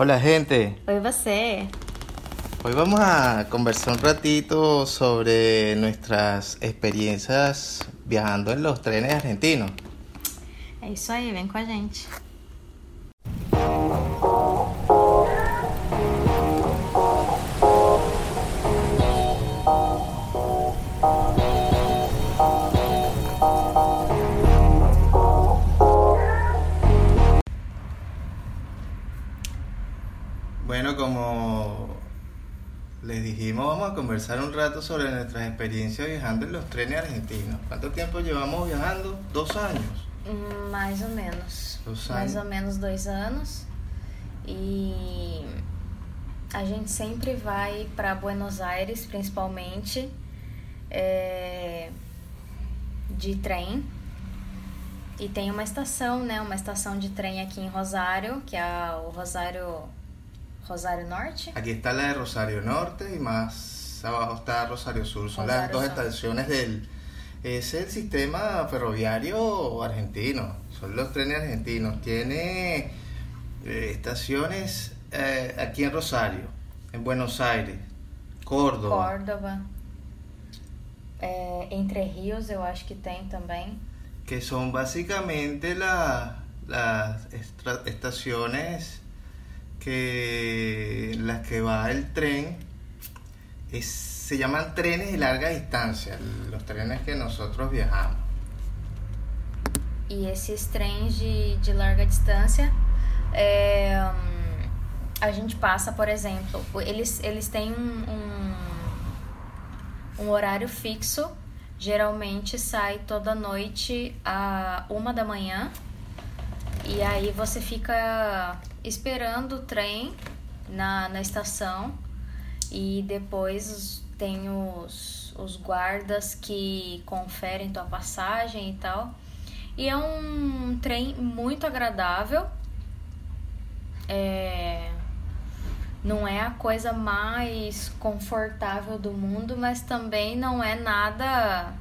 Hola gente, Oi você. hoy vamos a conversar un ratito sobre nuestras experiencias viajando en los trenes argentinos. É isso aí, vem com a gente. Conversar un rato sobre nuestras experiencias viajando en los trenes argentinos. ¿Cuánto tiempo llevamos viajando? Dos años. Mais ou menos. Dois Mais anos. ou menos dois anos. E a gente sempre vai para Buenos Aires, principalmente, é, de trem. E tem uma estação, né? Uma estação de trem aqui em Rosário, que é o Rosário, Rosário Norte. Aquí está la de Rosario Norte y abajo está Rosario Sur. Son las dos Sur. estaciones del... Es el sistema ferroviario argentino. Son los trenes argentinos. Tiene eh, estaciones eh, aquí en Rosario, en Buenos Aires, Córdoba. Córdoba. É, Entre Rios, eu acho que tem também. que son básicamente la- las estaciones que las que va el tren se llaman trenes de larga distancia los trenes que nosotros viajamos. E esses trens de, de larga distância, hum, a gente passa, por exemplo, eles, eles têm um, um, um horário fixo, geralmente sai toda noite a uma da manhã, e aí você fica esperando o trem na, na estação, e depois tem os, os guardas que conferem tua passagem e tal. E é um trem muito agradável. É, Não é a coisa mais confortável do mundo, mas também não é nada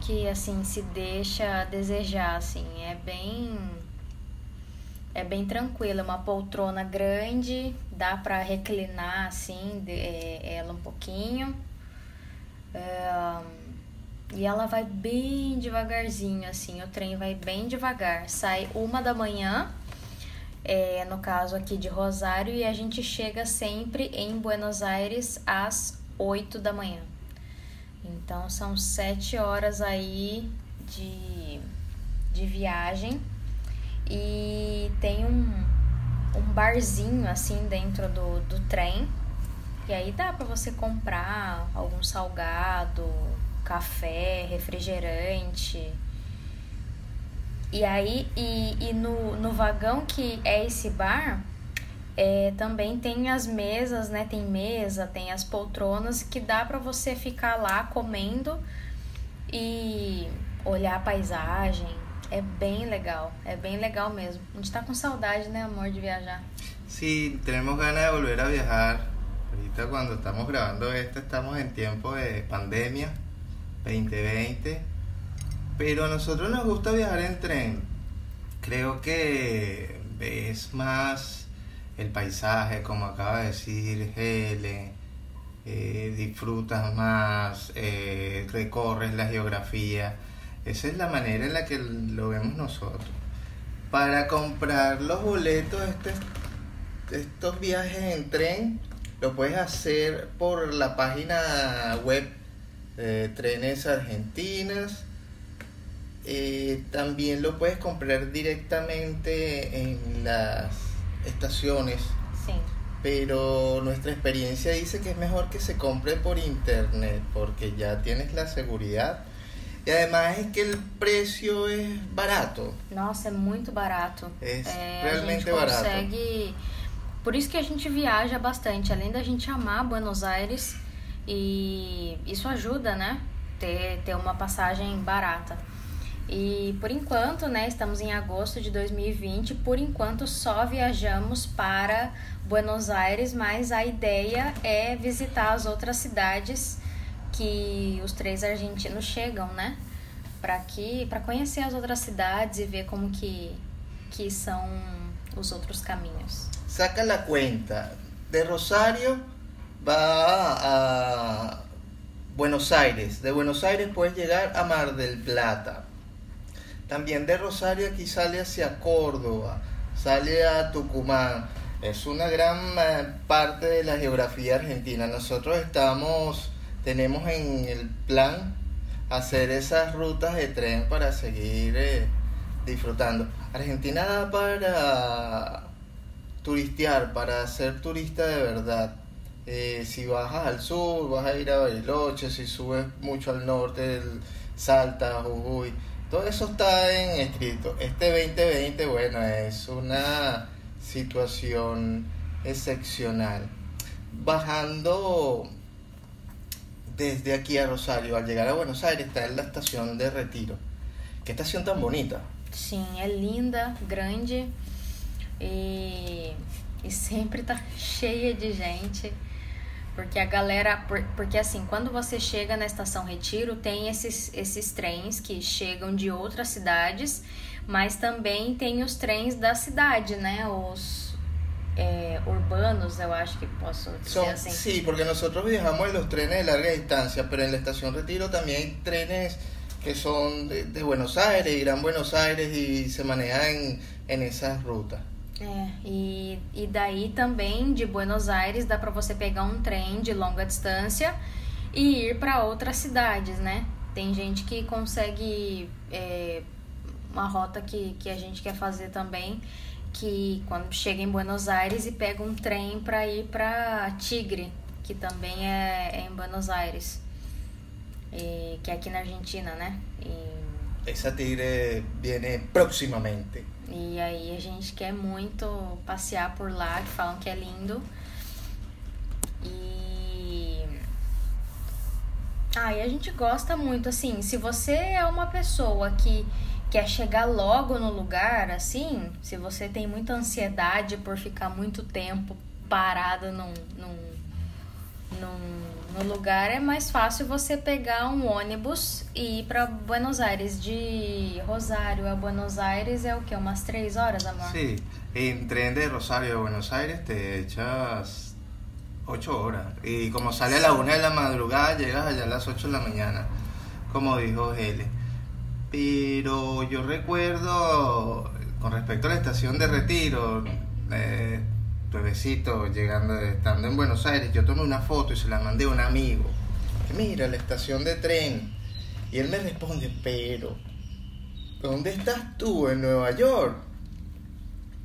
que assim se deixa desejar, assim. É bem é bem tranquilo, é uma poltrona grande, dá pra reclinar assim de- é, ela um pouquinho. É, e ela vai bem devagarzinho, assim, o trem vai bem devagar. Sai uma da manhã, é, no caso aqui de Rosário, e a gente chega sempre em Buenos Aires às 8 da manhã. Então são sete horas aí de, de viagem. E tem um, um barzinho assim dentro do, do trem. E aí dá pra você comprar algum salgado, café, refrigerante. E aí, e, e no, no vagão que é esse bar, é, também tem as mesas, né? Tem mesa, tem as poltronas que dá pra você ficar lá comendo e olhar a paisagem. É bem legal, é bem legal mesmo. A gente tá com saudade, né, amor, de viajar. sí tenemos ganas de volver a viajar ahorita cuando estamos grabando esto estamos en tiempo de pandemia 2020 pero a nosotros nos gusta viajar en tren creo que ves más el paisaje, como acaba de decir Helen, eh, disfrutas más, eh, recorres la geografía. Esa es la manera en la que lo vemos nosotros. Para comprar los boletos de este- estos viajes en tren, lo puedes hacer por la página web de Trenes Argentinas. Eh, también lo puedes comprar directamente en las estaciones, Sim. pero nuestra experiencia dice que es mejor que se compre por internet porque ya tienes la seguridad y además es que el precio es barato. Nossa, é muito barato. É É, realmente a gente barato. consegue. Por isso que a gente viaja bastante, além da gente amar Buenos Aires e isso ajuda, né? Ter, ter uma passagem barata. E por enquanto, né, estamos em agosto de 2020, por enquanto só viajamos para Buenos Aires, mas a ideia é visitar as outras cidades que os três argentinos chegam, né? Para aqui, para conhecer as outras cidades e ver como que que são os outros caminhos. Saca la cuenta. De Rosario va a Buenos Aires. De Buenos Aires puedes llegar a Mar del Plata. También de Rosario aquí sale hacia Córdoba, sale a Tucumán. Es una gran eh, parte de la geografía argentina. Nosotros estamos, tenemos en el plan hacer esas rutas de tren para seguir eh, disfrutando. Argentina da para turistear, para ser turista de verdad. Eh, si bajas al sur, vas a ir a Bariloche, si subes mucho al norte, Salta, Jujuy, todo eso está en escrito. Este 2020, bueno, es una situación excepcional. Bajando desde aquí a Rosario, al llegar a Buenos Aires, está en la estación de Retiro. Qué estación tan bonita. Sí, es linda, grande e, e sempre tá cheia de gente. Porque a galera. Porque assim, quando você chega na estação Retiro, tem esses, esses trens que chegam de outras cidades, mas também tem os trens da cidade, né? Os é, urbanos, eu acho que posso dizer Son, assim. Sí, porque nosotros viajamos en los trenes de larga distancia, pero en la estación Retiro también hay trenes que son de, de Buenos Aires, Gran Buenos Aires y se manejan en, en esas rutas. É, e, e daí também de Buenos Aires dá para você pegar um trem de longa distância e ir para outras cidades, né? Tem gente que consegue é, uma rota que, que a gente quer fazer também, que quando chega em Buenos Aires e pega um trem para ir para Tigre, que também é, é em Buenos Aires, e, que é aqui na Argentina, né? E... Essa Tigre viene proximamente. E aí a gente quer muito passear por lá, que falam que é lindo. E. Ah, e a gente gosta muito, assim, se você é uma pessoa que quer chegar logo no lugar, assim, se você tem muita ansiedade por ficar muito tempo parado num, num, num no lugar é mais fácil você pegar um ônibus e ir para Buenos Aires. De Rosário a Buenos Aires é o que? Umas três horas, amor? Sí, en tren de Rosario a Buenos Aires te echas ocho horas. Y como sale a la una de la madrugada, llegas allá a las ocho de la mañana, como dijo Hele. Pero yo recuerdo, con respecto a la estación de retiro, eh, bebecito llegando, estando en Buenos Aires, yo tomé una foto y se la mandé a un amigo. Mira, la estación de tren. Y él me responde, pero, ¿dónde estás tú? En Nueva York.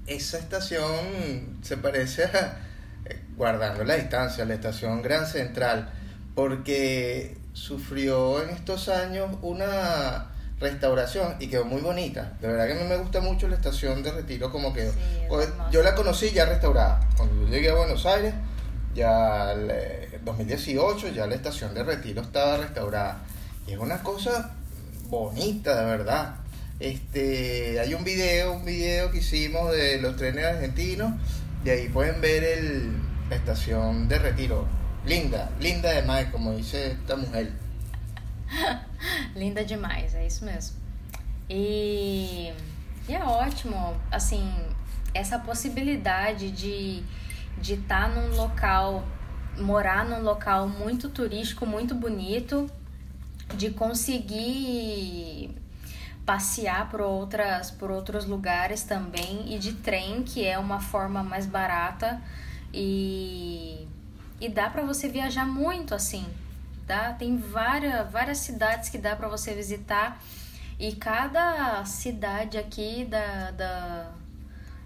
Esa estación se parece a, eh, guardando la distancia, la estación Gran Central, porque sufrió en estos años una restauración y quedó muy bonita. De verdad que a mí me gusta mucho la estación de retiro como quedó. Pues, yo la conocí ya restaurada. Cuando yo llegué a Buenos Aires, ya en 2018, ya la estación de retiro estaba restaurada. Y es una cosa bonita, de verdad. Este, hay un video, un video que hicimos de los trenes argentinos, y ahí pueden ver el, la estación de retiro. Linda, linda además, como dice esta mujer. Linda demais, é isso mesmo. E, e, é ótimo, assim, essa possibilidade de de estar tá num local, morar num local muito turístico, muito bonito, de conseguir passear por outras por outros lugares também e de trem, que é uma forma mais barata e e dá para você viajar muito assim dá, tem várias, várias cidades que dá para você visitar e cada cidade aqui da, da,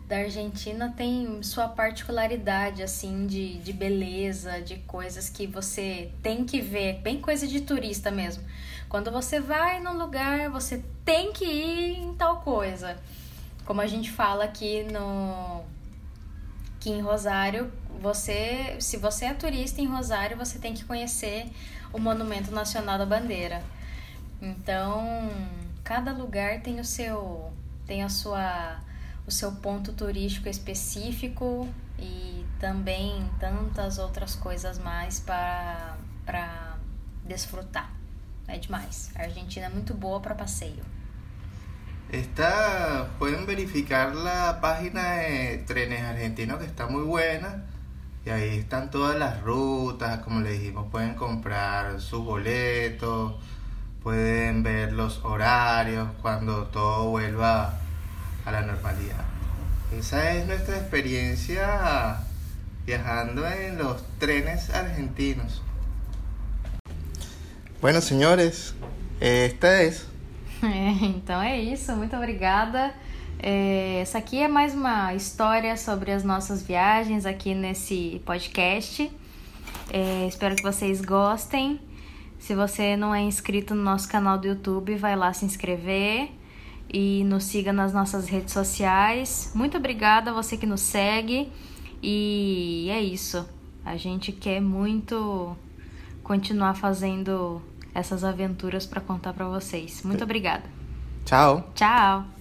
da Argentina tem sua particularidade, assim, de, de beleza, de coisas que você tem que ver, bem coisa de turista mesmo. Quando você vai num lugar, você tem que ir em tal coisa. Como a gente fala aqui no em Rosário, você, se você é turista em Rosário, você tem que conhecer o Monumento Nacional da Bandeira. Então, cada lugar tem o seu tem a sua o seu ponto turístico específico e também tantas outras coisas mais para para desfrutar. É demais. A Argentina é muito boa para passeio. Esta, pueden verificar la página de Trenes Argentinos que está muy buena. Y ahí están todas las rutas, como le dijimos, pueden comprar sus boletos, pueden ver los horarios cuando todo vuelva a la normalidad. Esa es nuestra experiencia viajando en los trenes argentinos. Bueno, senhores, esta. É, então é isso, muito obrigada. É, essa aqui é mais uma história sobre as nossas viagens aqui nesse podcast. É, espero que vocês gostem. Se você não é inscrito no nosso canal do YouTube, vai lá se inscrever e nos siga nas nossas redes sociais. Muito obrigada a você que nos segue. E é isso. A gente quer muito continuar fazendo essas aventuras para contar para vocês. Muito obrigada. Tchau. Tchau.